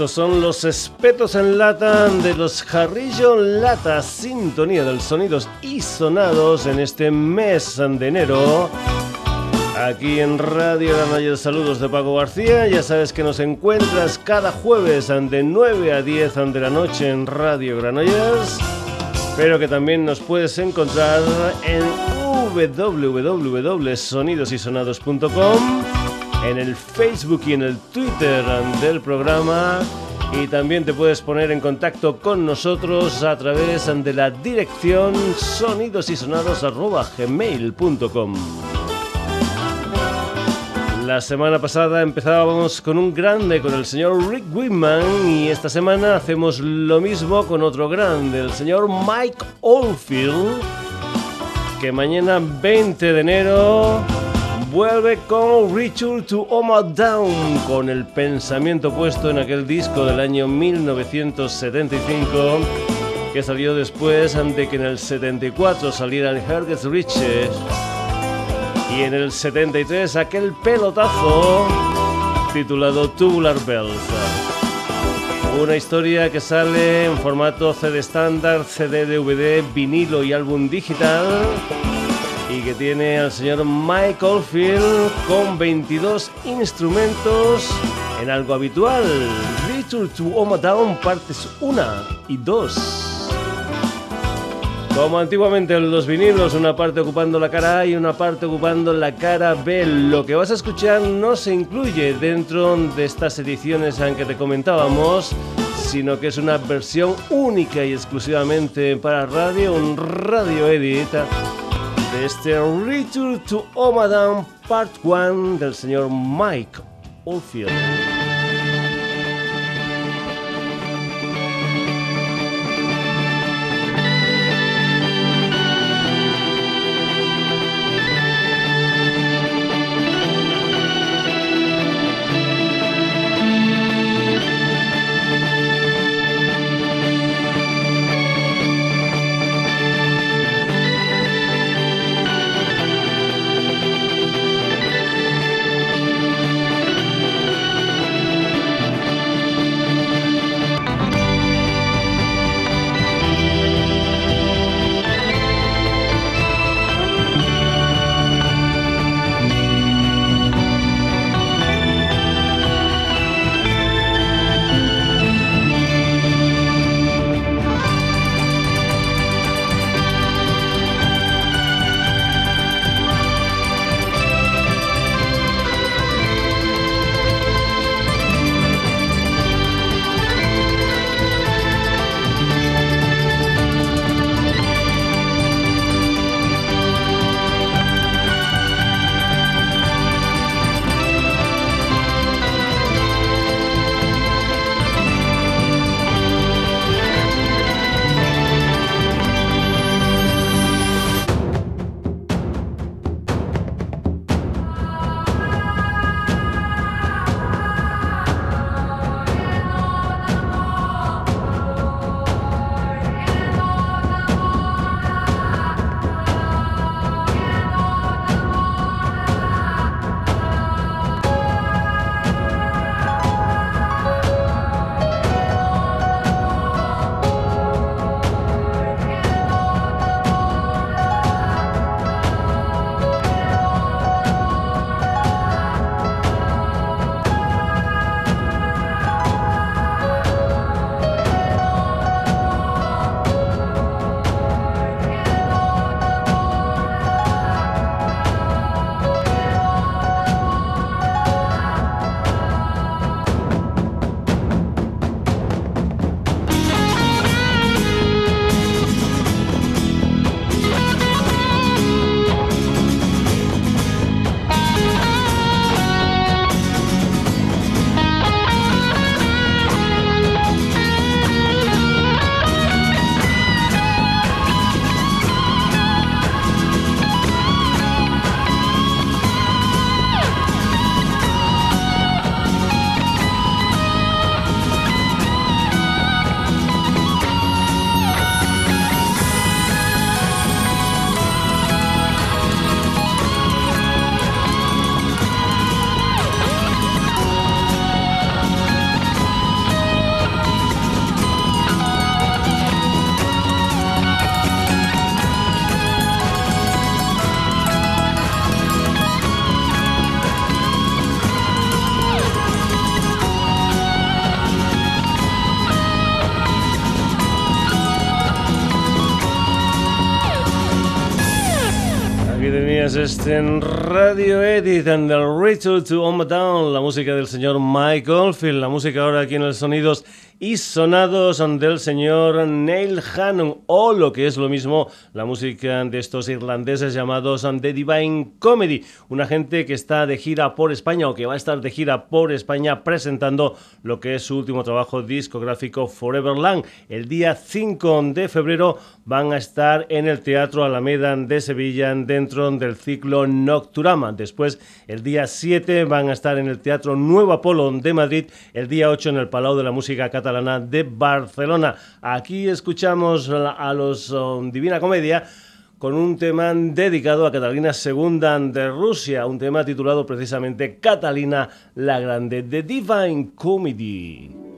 Estos son los espetos en lata de los Jarrillo Lata, sintonía de los sonidos y sonados en este mes de enero. Aquí en Radio Granollers, saludos de Paco García. Ya sabes que nos encuentras cada jueves de 9 a 10 de la noche en Radio Granollers, pero que también nos puedes encontrar en www.sonidosysonados.com en el Facebook y en el Twitter del programa. Y también te puedes poner en contacto con nosotros a través de la dirección sonidosysonados.gmail.com La semana pasada empezábamos con un grande, con el señor Rick Whitman, y esta semana hacemos lo mismo con otro grande, el señor Mike Oldfield, que mañana 20 de enero vuelve con Ritual to Oma Down, con el pensamiento puesto en aquel disco del año 1975 que salió después de que en el 74 saliera el Herges Riches y en el 73 aquel pelotazo titulado Tubular Bells. Una historia que sale en formato CD estándar, CD, DVD, vinilo y álbum digital y que tiene al señor Michael Field con 22 instrumentos en algo habitual. Return to Oma Down partes 1 y 2. Como antiguamente en los vinilos, una parte ocupando la cara A y una parte ocupando la cara B. Lo que vas a escuchar no se incluye dentro de estas ediciones en que te comentábamos, sino que es una versión única y exclusivamente para radio, un radio edit de este Return to Omadam Part 1 del señor Mike Oldfield. En Radio Edit and the Return to Home Down, la música del señor Michael Field, la música ahora aquí en el Sonidos y sonados del señor Neil Hannon, o lo que es lo mismo, la música de estos irlandeses llamados The Divine Comedy, una gente que está de gira por España o que va a estar de gira por España presentando lo que es su último trabajo discográfico Foreverland. El día 5 de febrero van a estar en el Teatro Alameda de Sevilla dentro del ciclo Nocturama. Después, el día 7 van a estar en el Teatro Nuevo Apolo de Madrid, el día 8 en el Palau de la Música Catalana de Barcelona. Aquí escuchamos a los um, Divina Comedia con un tema dedicado a Catalina II de Rusia, un tema titulado precisamente Catalina la Grande, The Divine Comedy.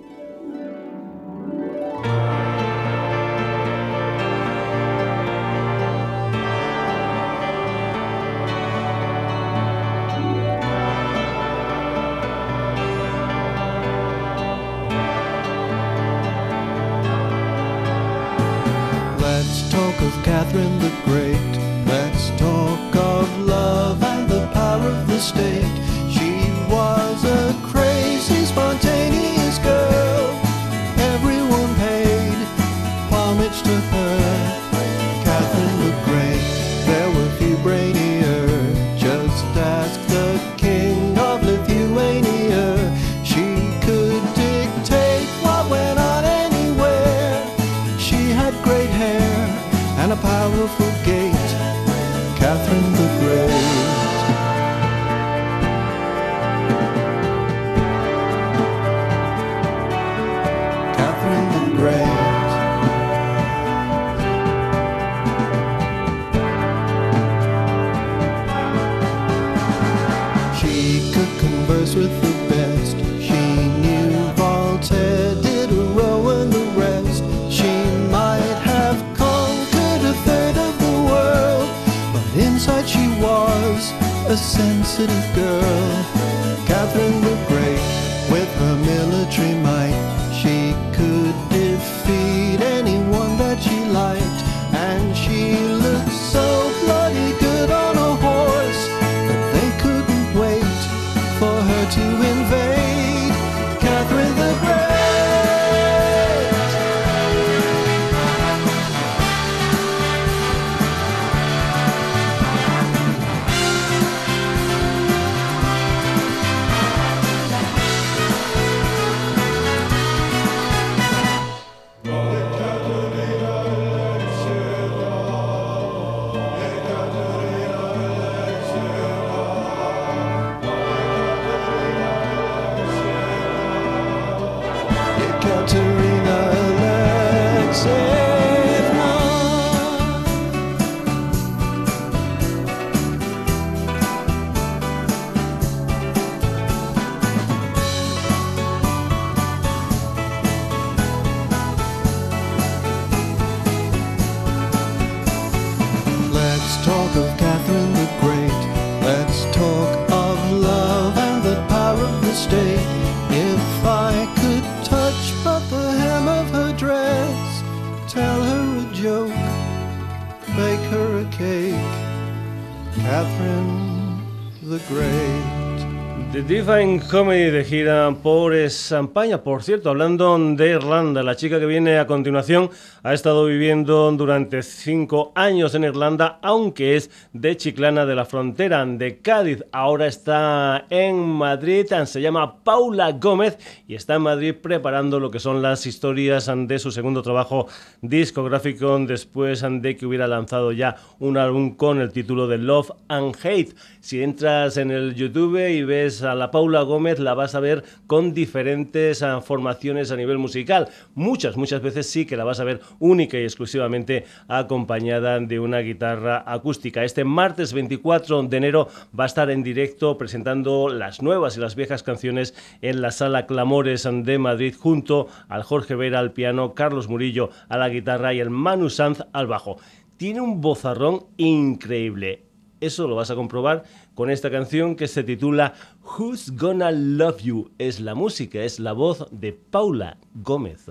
Divine Comedy de gira por España. Por cierto, hablando de Irlanda, la chica que viene a continuación ha estado viviendo durante cinco años en Irlanda, aunque es de Chiclana de la Frontera, de Cádiz. Ahora está en Madrid, se llama Paula Gómez y está en Madrid preparando lo que son las historias de su segundo trabajo discográfico después de que hubiera lanzado ya un álbum con el título de Love and Hate. Si entras en el YouTube y ves a la Paula Gómez, la vas a ver con diferentes ah, formaciones a nivel musical. Muchas, muchas veces sí que la vas a ver única y exclusivamente acompañada de una guitarra acústica. Este martes 24 de enero va a estar en directo presentando las nuevas y las viejas canciones en la sala Clamores de Madrid junto al Jorge Vera al piano, Carlos Murillo a la guitarra y el Manu Sanz al bajo. Tiene un bozarrón increíble. Eso lo vas a comprobar con esta canción que se titula Who's Gonna Love You. Es la música, es la voz de Paula Gómez.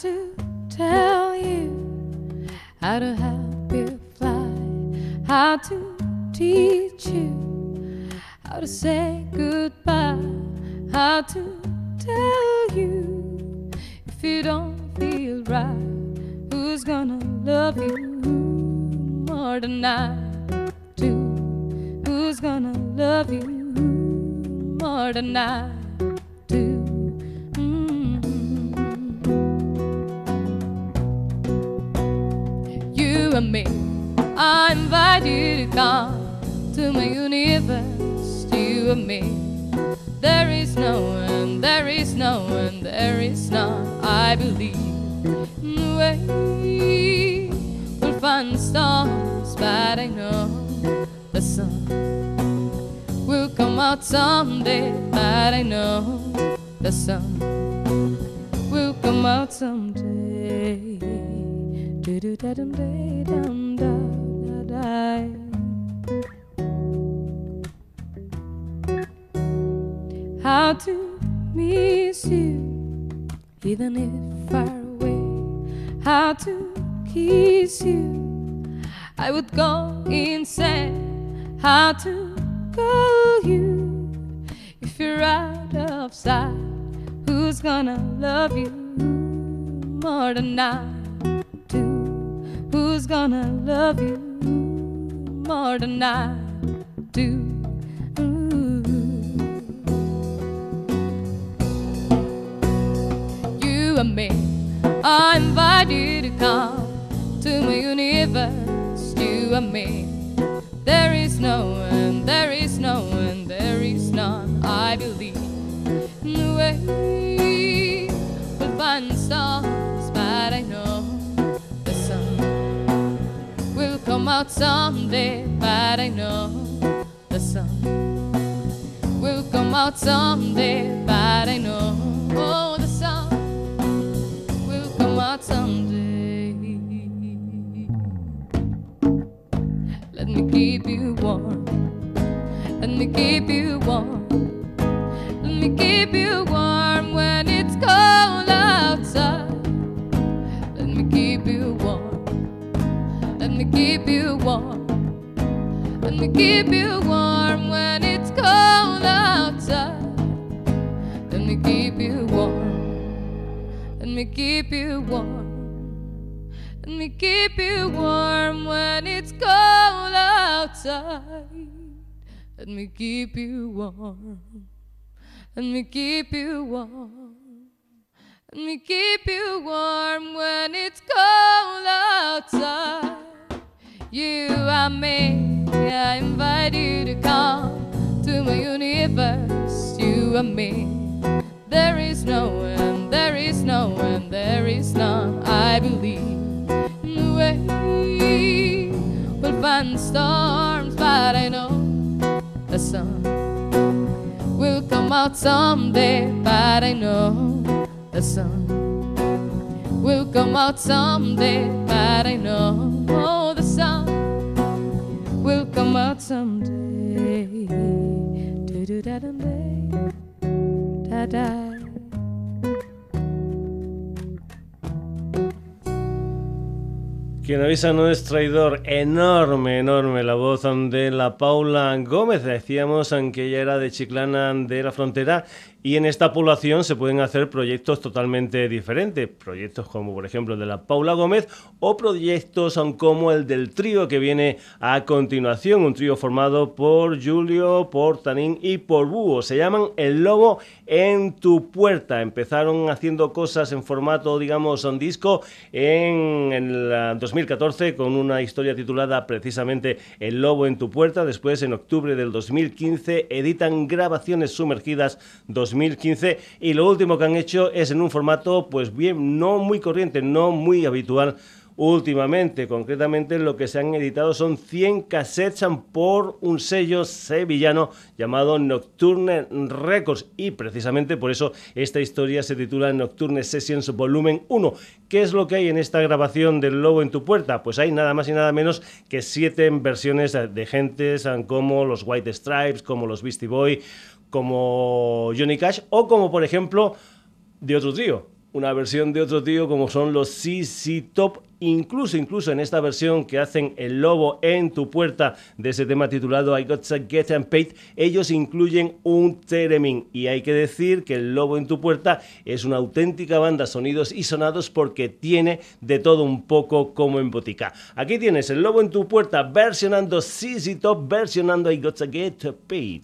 To tell you how to help you fly, how to teach you how to say goodbye, how to tell you if you don't feel right, who's gonna love you more than I do? Who's gonna love you more than I me, I invite you to come to my universe. You and me, there is no one, there is no one, there is none. I believe way we'll find the stars, but I know the sun will come out someday. But I know the sun will come out someday. Do do da dum day dum da da da. How to miss you, even if far away. How to kiss you, I would go insane. How to call you if you're out of sight. Who's gonna love you more than I? Who's gonna love you more than I do? You and me, I invite you to come to my universe. You and me, there is no one, there is no one, there is none. I believe in the way we'll find stars, but I know out someday. But I know the sun will come out someday. But I know oh, the sun will come out someday. Let me keep you warm. Let me keep you warm. Let me keep you warm when it's cold outside. Keep you warm. Me keep you warm when it's cold outside. Let me keep you warm. Let me keep you warm. Let me keep you warm when it's cold outside. Let me keep you warm. Let me keep you warm. Let me keep you warm when it's cold outside. You and me, I invite you to come to my universe. You and me, there is no one, there is no one, there is none. I believe the way we'll find the storms, but I know the sun will come out someday. But I know the sun will come out someday. But I know oh, the sun will. Quien avisa no es traidor. Enorme, enorme la voz de la Paula Gómez. Decíamos que ella era de Chiclana de la Frontera y en esta población se pueden hacer proyectos totalmente diferentes. Proyectos como, por ejemplo, el de la Paula Gómez o proyectos como el del trío que viene a continuación. Un trío formado por Julio, por Tanín y por Búho. Se llaman El Lobo en tu puerta. Empezaron haciendo cosas en formato, digamos, en disco en el 2014 con una historia titulada precisamente El Lobo en tu puerta. Después, en octubre del 2015, editan grabaciones sumergidas 2015 y lo último que han hecho es en un formato pues bien no muy corriente, no muy habitual últimamente. Concretamente lo que se han editado son 100 cassettes por un sello sevillano llamado Nocturne Records y precisamente por eso esta historia se titula Nocturne Sessions Volumen 1. ¿Qué es lo que hay en esta grabación del Lobo en tu puerta? Pues hay nada más y nada menos que siete versiones de gentes como los White Stripes, como los Beastie Boy, como Johnny Cash o como por ejemplo de otro trío una versión de otro tío como son los CC Top incluso incluso en esta versión que hacen El Lobo en tu puerta de ese tema titulado I Got to Get and Paid, ellos incluyen un Teremin y hay que decir que El Lobo en tu puerta es una auténtica banda sonidos y sonados porque tiene de todo un poco como en botica. Aquí tienes El Lobo en tu puerta versionando CC Top, versionando I Got to Get Paid.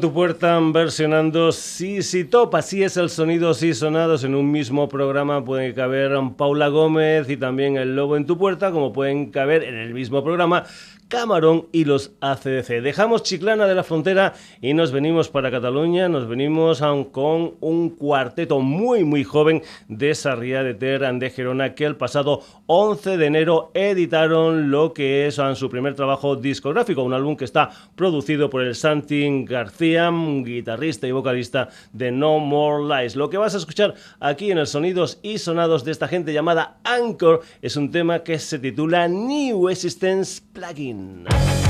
Tu puerta versionando sí, top. Así es el sonido, sí, sonados en un mismo programa. Pueden caber Paula Gómez y también El Lobo en tu puerta, como pueden caber en el mismo programa Camarón y los ACDC. Dejamos Chiclana de la Frontera y nos venimos para Cataluña, nos venimos con un cuarteto muy muy joven de Sarriá de Ter de Gerona que el pasado 11 de enero editaron lo que es su primer trabajo discográfico, un álbum que está producido por el Santi García, guitarrista y vocalista de No More Lies. Lo que vas a escuchar aquí en el Sonidos y Sonados de esta gente llamada Anchor es un tema que se titula New Existence Plugin. Anchor,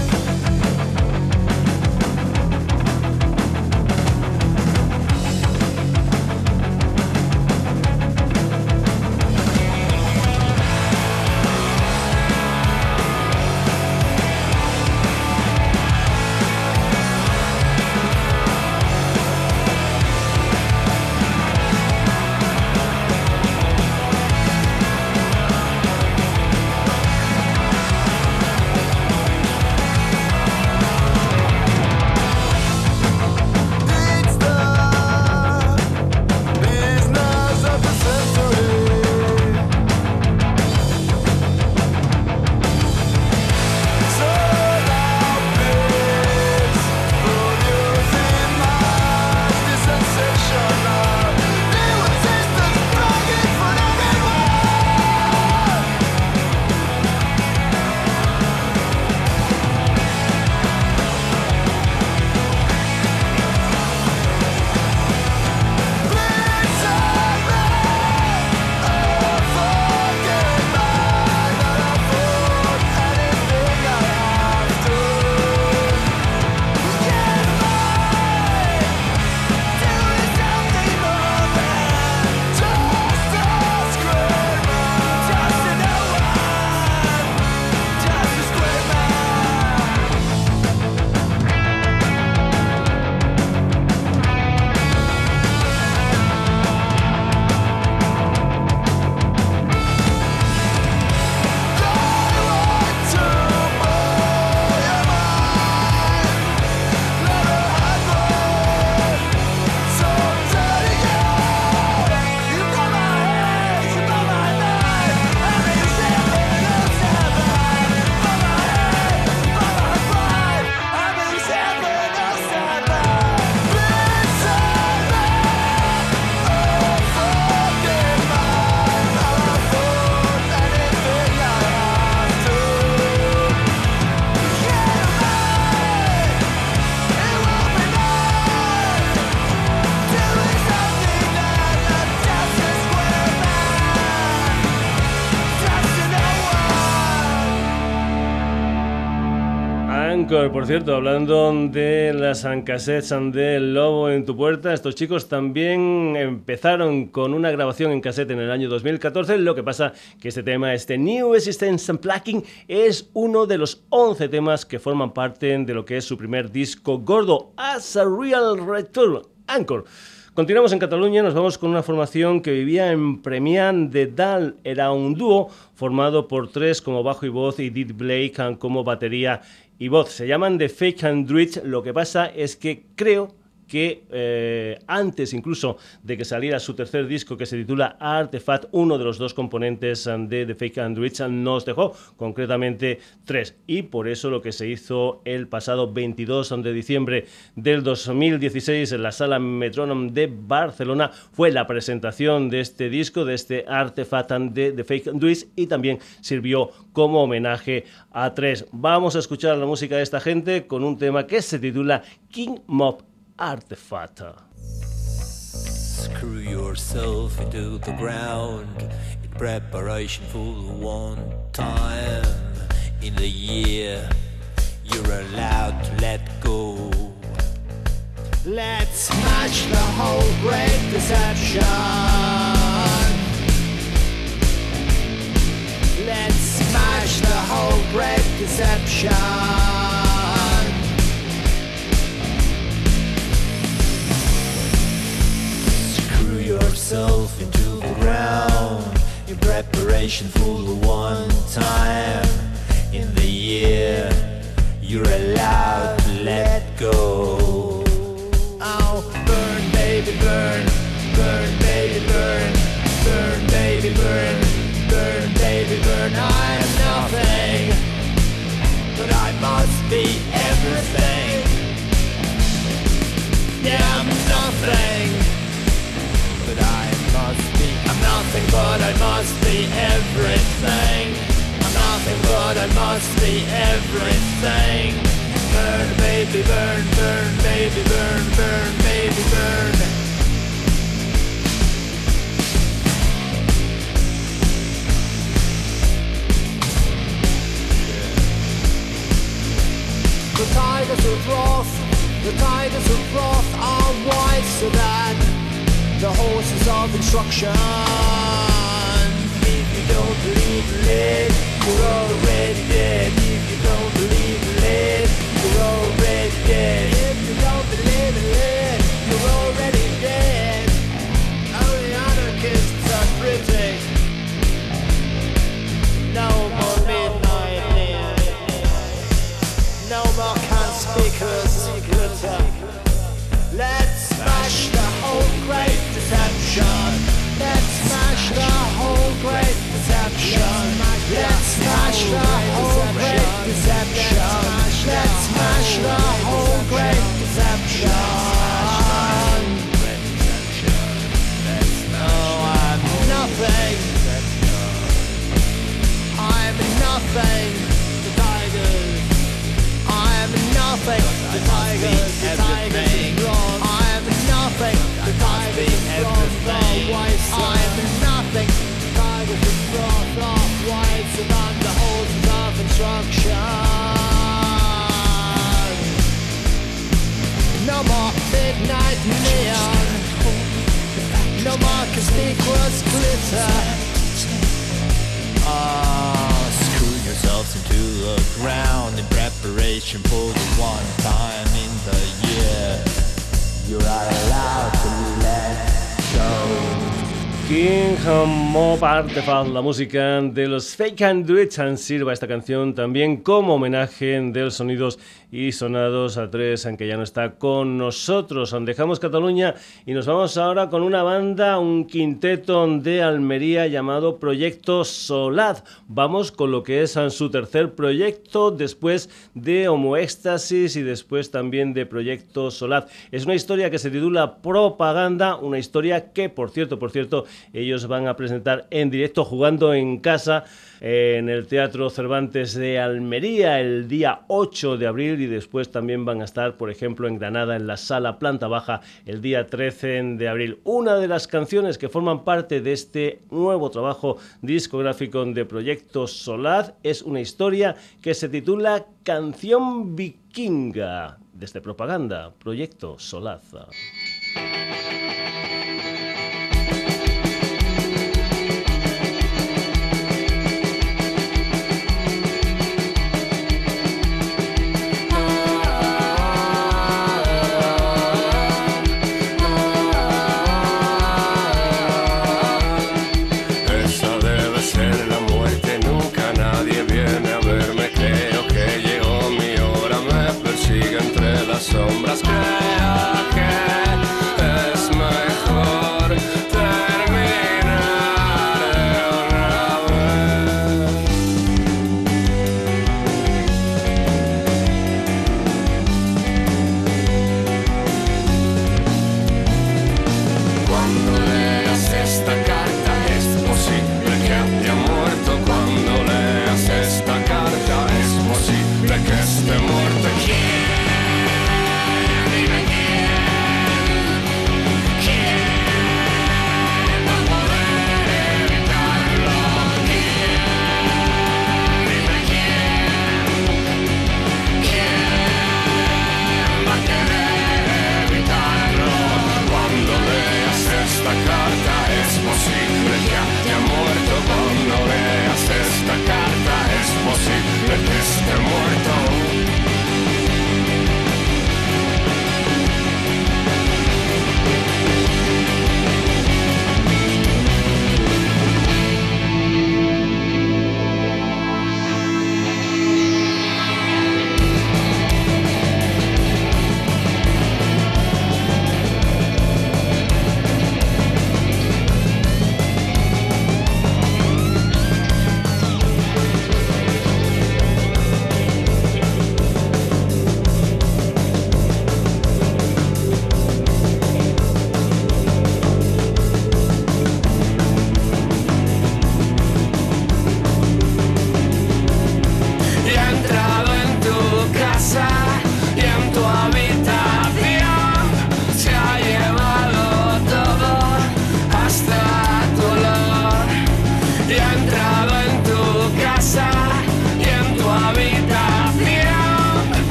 por cierto, hablando de las cassettes del Lobo en tu puerta, estos chicos también empezaron con una grabación en cassette en el año 2014. Lo que pasa que este tema, este New Existence Unplugging, es uno de los 11 temas que forman parte de lo que es su primer disco gordo, As a Real Return, Anchor. Continuamos en Cataluña, nos vamos con una formación que vivía en Premián de Dal. Era un dúo formado por tres como bajo y voz y Did Blake como batería y voz. Se llaman The Fake Androids. Lo que pasa es que creo que eh, antes incluso de que saliera su tercer disco que se titula Artefact, uno de los dos componentes de The Fake Androids um, nos dejó, concretamente tres. Y por eso lo que se hizo el pasado 22 de diciembre del 2016 en la sala Metronom de Barcelona fue la presentación de este disco, de este Artefact de The Fake Androids y también sirvió como homenaje a tres. Vamos a escuchar la música de esta gente con un tema que se titula King Mob Artefact. Screw yourself into the ground in preparation for the one time in the year you're allowed to let go. Let's smash the whole great deception. Let's smash the whole great deception. Preparation for the one time in the year you're allowed to let go. But I must be everything. I'm nothing but I must be everything. Burn, baby, burn, burn, baby, burn, burn, baby, burn. The tigers of wrath, the tigers of wrath are wise to that the horses of instruction. If you don't believe in it, you're already dead. If you don't believe it, you're already dead. If you don't believe in it, you're already dead. Only anarchists are. No more midnight No more. Let's smash the whole great Let's smash the whole great deception. Let's smash the whole great deception. Let's smash the whole great deception. I'm nothing. The tigers. I'm nothing. The tigers. The tigers. I'm nothing cross the King Mob Artefact, la música de los Fake and Do It, sirva esta canción también como homenaje de los sonidos y sonados a tres, aunque ya no está con nosotros. Dejamos Cataluña y nos vamos ahora con una banda, un quinteto de Almería llamado Proyecto Solad. Vamos con lo que es su tercer proyecto después de Homo Éxtasis y después también de Proyecto Solad. Es una historia que se titula Propaganda, una historia que, por cierto, por cierto, Ellos van a presentar en directo jugando en casa en el Teatro Cervantes de Almería el día 8 de abril y después también van a estar, por ejemplo, en Granada en la sala planta baja el día 13 de abril. Una de las canciones que forman parte de este nuevo trabajo discográfico de Proyecto Solaz es una historia que se titula Canción Vikinga. Desde Propaganda, Proyecto Solaza.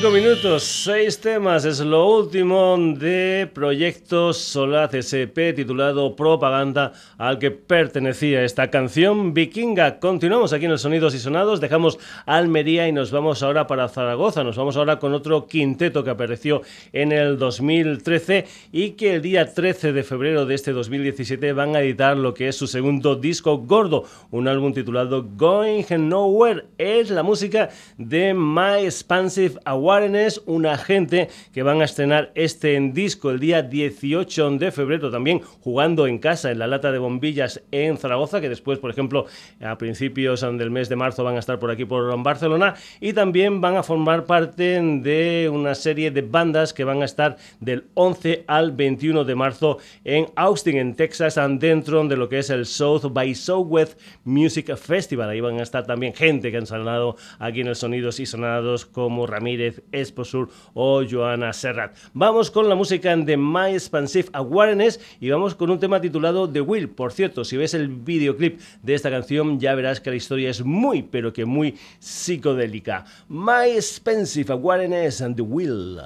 5 minutos, 6 temas, es lo último de Proyecto Solaz SP titulado Propaganda al que pertenecía esta canción vikinga. Continuamos aquí en los sonidos y sonados, dejamos Almería y nos vamos ahora para Zaragoza, nos vamos ahora con otro quinteto que apareció en el 2013 y que el día 13 de febrero de este 2017 van a editar lo que es su segundo disco gordo, un álbum titulado Going Nowhere, es la música de My Expansive Award. Awareness, una gente que van a estrenar este disco el día 18 de febrero, también jugando en casa en la lata de bombillas en Zaragoza, que después, por ejemplo, a principios del mes de marzo van a estar por aquí por Barcelona y también van a formar parte de una serie de bandas que van a estar del 11 al 21 de marzo en Austin, en Texas, dentro de lo que es el South by Southwest Music Festival. Ahí van a estar también gente que han sonado aquí en el Sonidos y Sonados como Ramírez Esposur o Joana Serrat. Vamos con la música de My Expansive Awareness y vamos con un tema titulado The Will. Por cierto, si ves el videoclip de esta canción ya verás que la historia es muy, pero que muy psicodélica. My Expensive Awareness and The Will.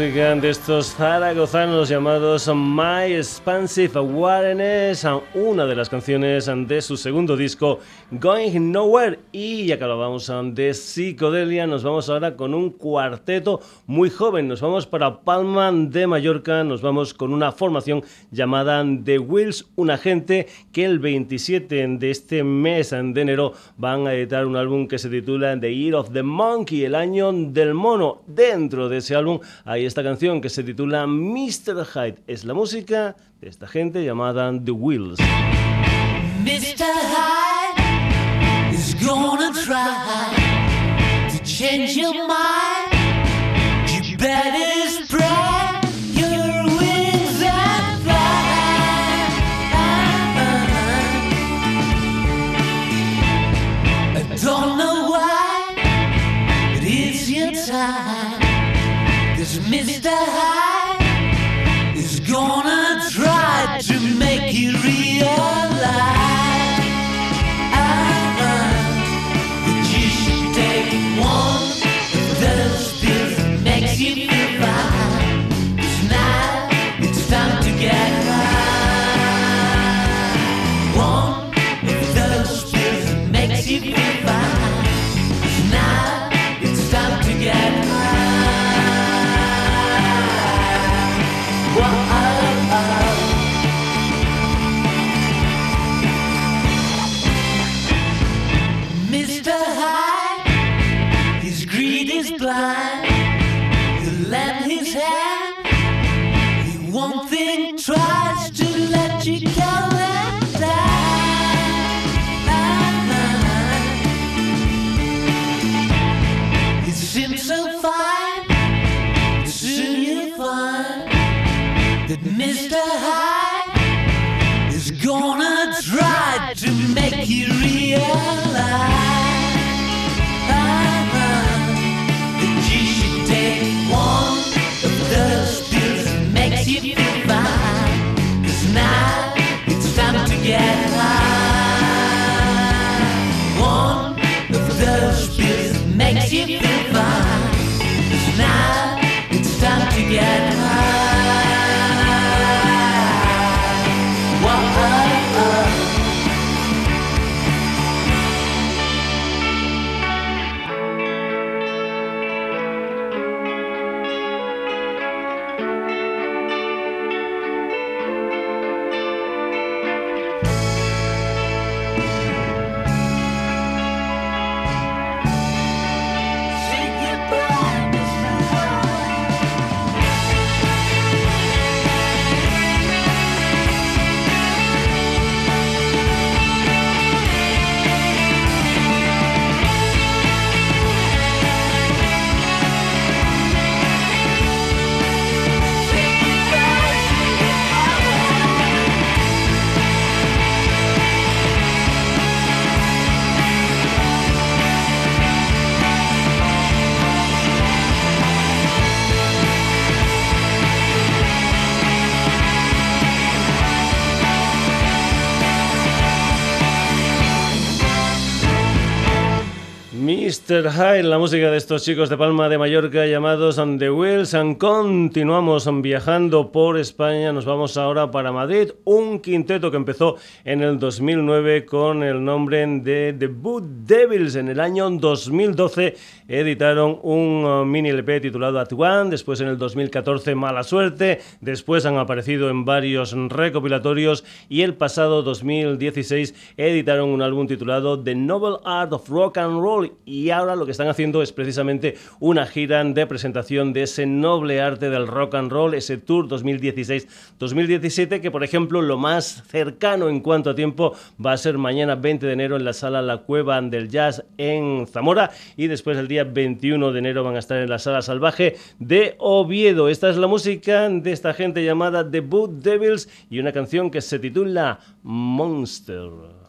Música de estos zaragozanos llamados My Expansive Awareness, una de las canciones de su segundo disco Going Nowhere. Y ya que hablábamos de psicodelia, nos vamos ahora con un cuarteto muy joven. Nos vamos para Palma de Mallorca, nos vamos con una formación llamada The Wills, una gente que el 27 de este mes de enero van a editar un álbum que se titula The Year of the Monkey, el año del mono. Dentro de ese álbum hay esta canción que se titula Mr. Hyde. Es la música de esta gente llamada The mind. Mr. Hyde, la música de estos chicos de Palma de Mallorca llamados On The Wheels and continuamos viajando por España, nos vamos ahora para Madrid, un quinteto que empezó en el 2009 con el nombre de The Boot Devils, en el año 2012 editaron un uh, mini LP titulado At One, después en el 2014 Mala Suerte, después han aparecido en varios recopilatorios y el pasado 2016 editaron un álbum titulado The Noble Art of Rock and Roll ahora lo que están haciendo es precisamente una gira de presentación de ese noble arte del rock and roll, ese tour 2016-2017 que por ejemplo lo más cercano en cuanto a tiempo va a ser mañana 20 de enero en la sala La Cueva del Jazz en Zamora y después el día 21 de enero van a estar en la sala Salvaje de Oviedo. Esta es la música de esta gente llamada The Boot Devils y una canción que se titula Monster.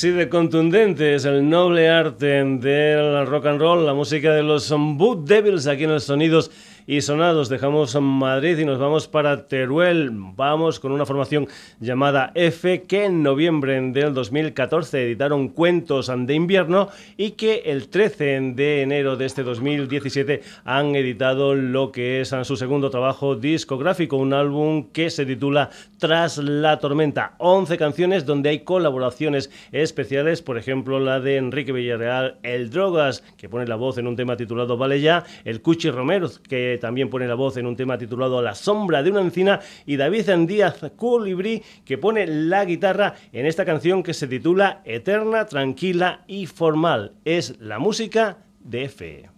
Así de contundente es el noble arte del rock and roll, la música de los Boot Devils aquí en los sonidos y sonados. Dejamos Madrid y nos vamos para Teruel. Vamos con una formación llamada F que en noviembre del 2014 editaron Cuentos de invierno y que el 13 de enero de este 2017 han editado lo que es su segundo trabajo discográfico, un álbum que se titula Tras la tormenta. 11 canciones donde hay colaboraciones especiales, por ejemplo la de Enrique Villarreal, El Drogas, que pone la voz en un tema titulado Vale ya, el Cuchi Romero, que también pone la voz en un tema titulado La sombra de una encina, y David Díaz Colibrí, que pone la guitarra en esta canción que se titula Eterna, Tranquila y Formal. Es la música de F.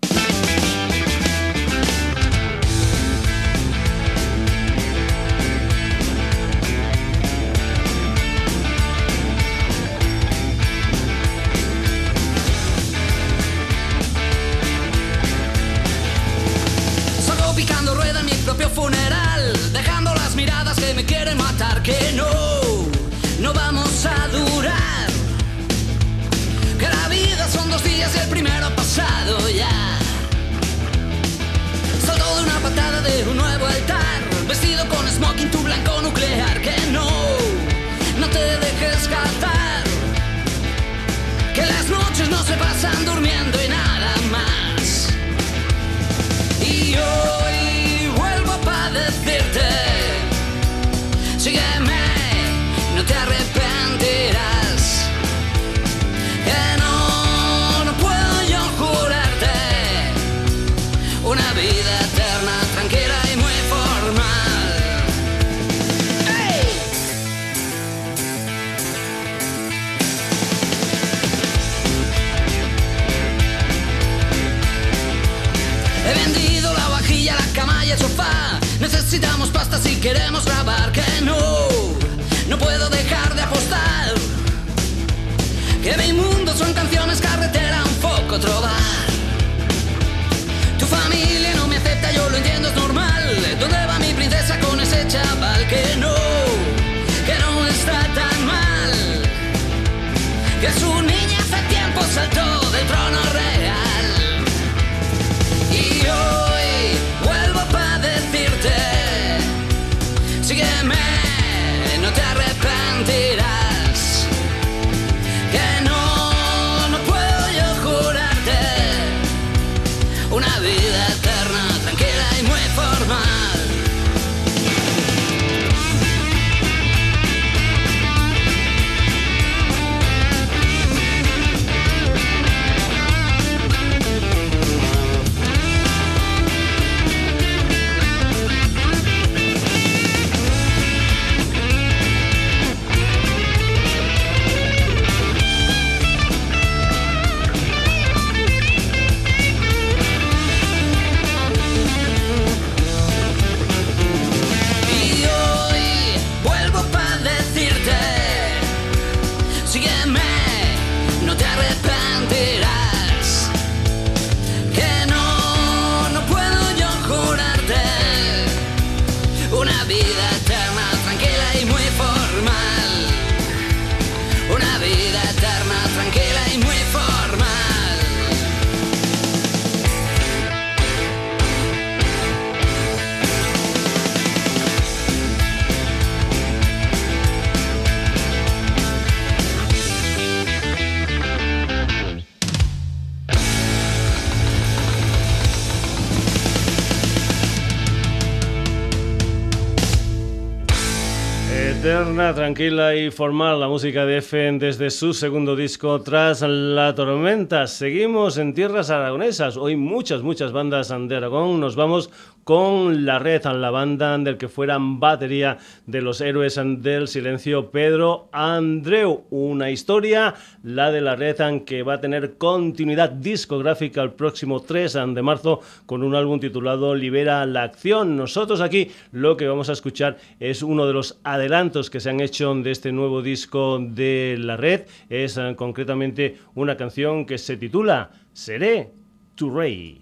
de un nuevo altar, vestido con smoking, tu blanco nuclear. Que no, no te dejes catar. Que las noches no se pasan durmiendo y nada más. Y hoy queremos grabar. Que no, no puedo dejar de apostar. Que mi mundo son canciones, carretera, un poco trobar. Tu familia no me acepta, yo lo entiendo, es normal. ¿Dónde va mi princesa con ese chaval? Que no, que no está tan mal. Que su niña hace tiempo saltó del trono real. Y hoy arrepentirás. Tranquila y formal, la música de F desde su segundo disco Tras la tormenta. Seguimos en tierras aragonesas. Hoy muchas, muchas bandas de Aragón. Nos vamos con La Red, la banda del que fueran batería de los héroes del silencio Pedro Andreu. Una historia, la de La Red, que va a tener continuidad discográfica el próximo 3 de marzo con un álbum titulado Libera la Acción. Nosotros aquí lo que vamos a escuchar es uno de los adelantos que se han hecho de este nuevo disco de La Red. Es eh, concretamente una canción que se titula Seré tu rey.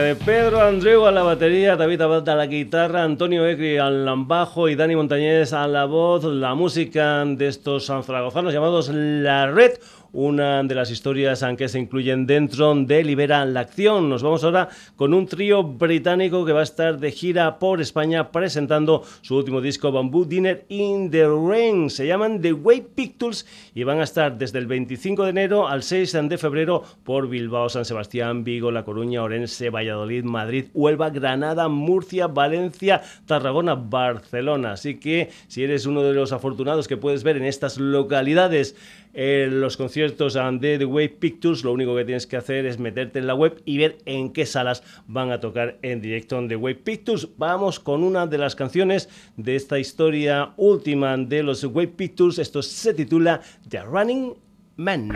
De Pedro Andreu a la batería, David Abad a la guitarra, Antonio Egri al bajo y Dani Montañés a la voz. La música de estos zaragozanos llamados La Red una de las historias que se incluyen dentro de Libera la Acción. Nos vamos ahora con un trío británico que va a estar de gira por España presentando su último disco Bamboo Dinner in the Rain. Se llaman The Way Pictures y van a estar desde el 25 de enero al 6 de febrero por Bilbao, San Sebastián, Vigo, La Coruña, Orense, Valladolid, Madrid, Huelva, Granada, Murcia, Valencia, Tarragona, Barcelona. Así que si eres uno de los afortunados que puedes ver en estas localidades en los conciertos de The Wave Pictures, lo único que tienes que hacer es meterte en la web y ver en qué salas van a tocar en directo en The Wave Pictures. Vamos con una de las canciones de esta historia última de los Wave Pictures. Esto se titula The Running Man.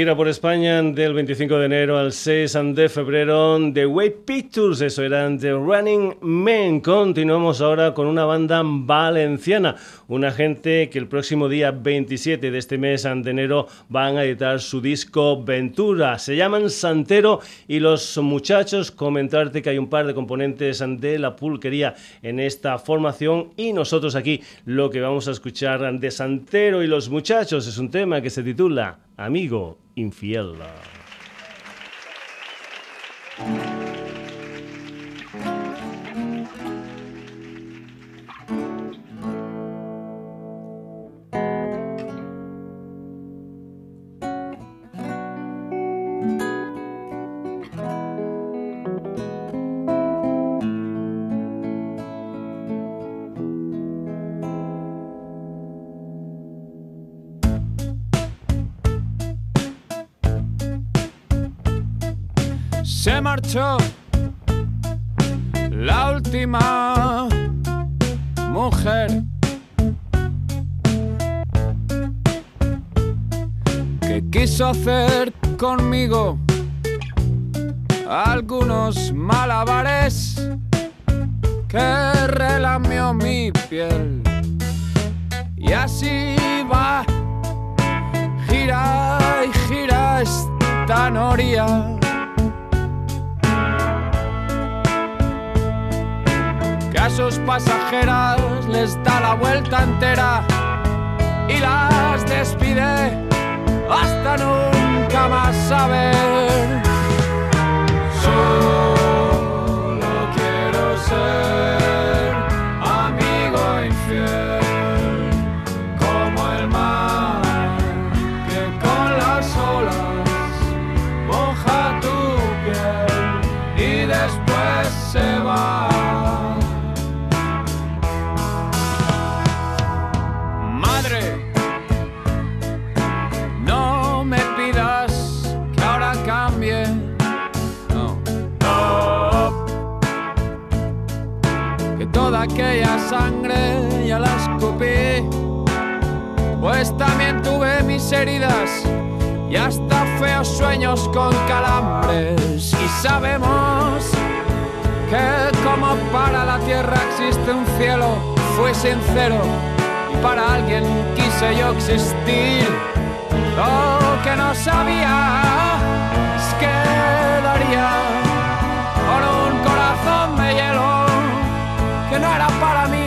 Gira por España del 25 de enero al 6 de febrero de Way Pictures, eso eran The Running Men. Continuamos ahora con una banda valenciana, una gente que el próximo día 27 de este mes de enero van a editar su disco Ventura. Se llaman Santero y los muchachos, comentarte que hay un par de componentes de la pulquería en esta formación y nosotros aquí lo que vamos a escuchar de Santero y los muchachos es un tema que se titula Amigo infiel. Se marchó la última mujer que quiso hacer conmigo algunos malabares que relamió mi piel. Y así va gira y gira esta noria sus pasajeras les da la vuelta entera y las despide hasta nunca más saber. Heridas y hasta feos sueños con calambres. Y sabemos que como para la tierra existe un cielo, fui sincero y para alguien quise yo existir. Lo que no sabía es que daría por un corazón de hielo que no era para mí.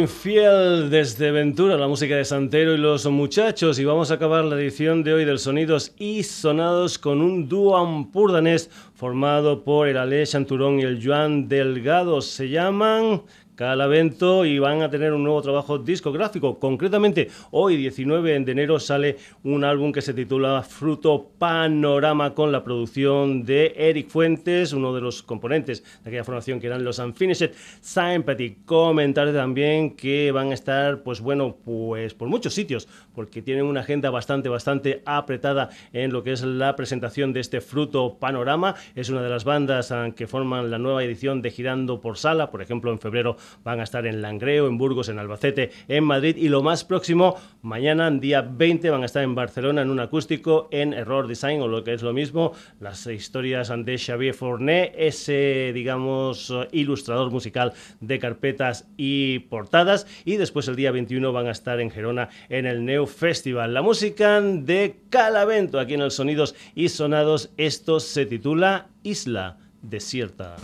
Infiel desde Ventura, la música de Santero y los muchachos. Y vamos a acabar la edición de hoy del Sonidos y Sonados con un dúo ampurdanés formado por el Ale Chanturón y el Joan Delgado. Se llaman Calavento y van a tener un nuevo trabajo discográfico. Concretamente, hoy 19 de enero sale un álbum que se titula Fruto Panorama con la producción de Eric Fuentes, uno de los componentes de aquella formación que eran los Unfinished Sympathy. Comentar también que van a estar, pues bueno, pues por muchos sitios, porque tienen una agenda bastante, bastante apretada en lo que es la presentación de este Fruto Panorama. Es una de las bandas ah, que forman la nueva edición de Girando por Sala. Por ejemplo, en febrero van a estar en Langreo, en Burgos, en Albacete, en Madrid y lo más próximo, mañana, día 20, van a estar en Barcelona en un acústico en Error Design o lo que es lo mismo, las historias de Xavier Fournet, ese, digamos, ilustrador musical de carpetas y portadas y después el día 21 van a estar en Gerona en el Neo Festival. La música de Calavento aquí en el Sonidos y Sonados, esto se titula Isla Desierta.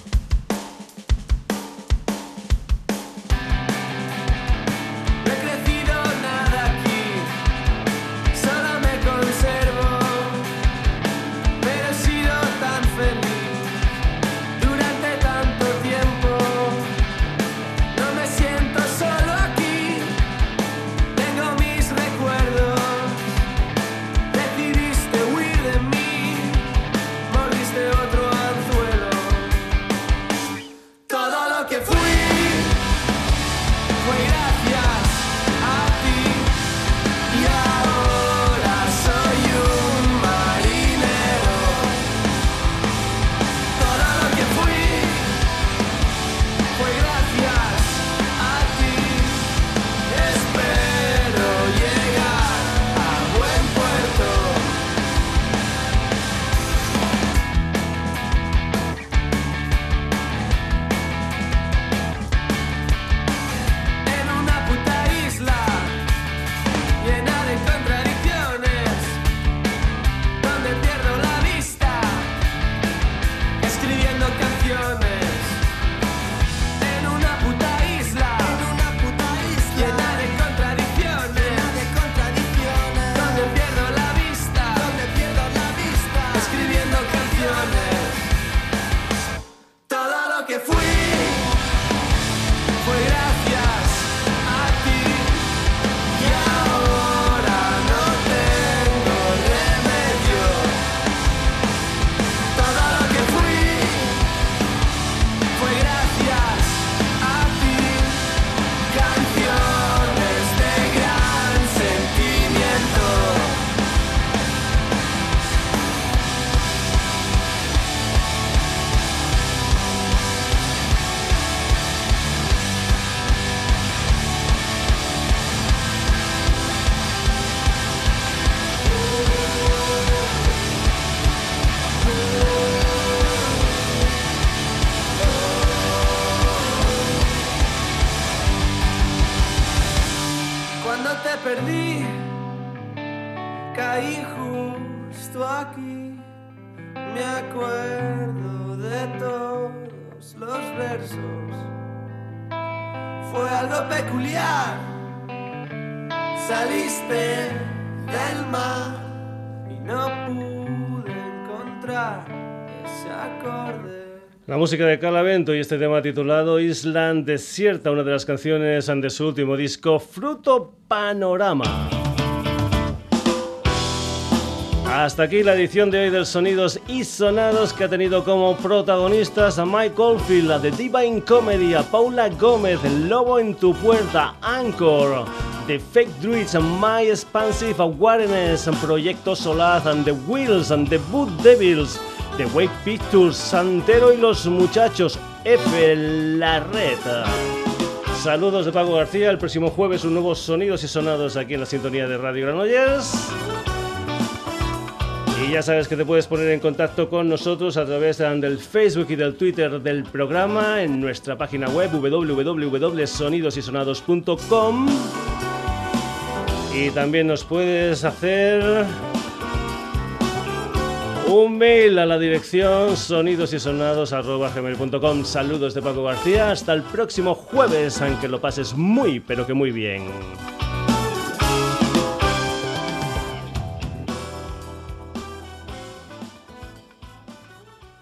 Música de Calavento y este tema titulado Island Desierta, una de las canciones de su último disco Fruto Panorama. Hasta aquí la edición de hoy del Sonidos y Sonados que ha tenido como protagonistas a Mike Oldfield, a The Divine Comedy, a Paula Gómez, Lobo en tu puerta, Anchor, The Fake Druids, My Expansive Awareness, Proyecto Solaz, and The Wheels, and The Boot Devils, The Wake Pictures, Santero y los muchachos, F, La Red. Saludos de Paco García, el próximo jueves un nuevo Sonidos y Sonados aquí en la sintonía de Radio Granollers. Y ya sabes que te puedes poner en contacto con nosotros a través del Facebook y del Twitter del programa en nuestra página web www.sonidosysonados.com y también nos puedes hacer un mail a la dirección sonidosysonados.gmail.com Saludos de Paco García, hasta el próximo jueves, aunque lo pases muy pero que muy bien.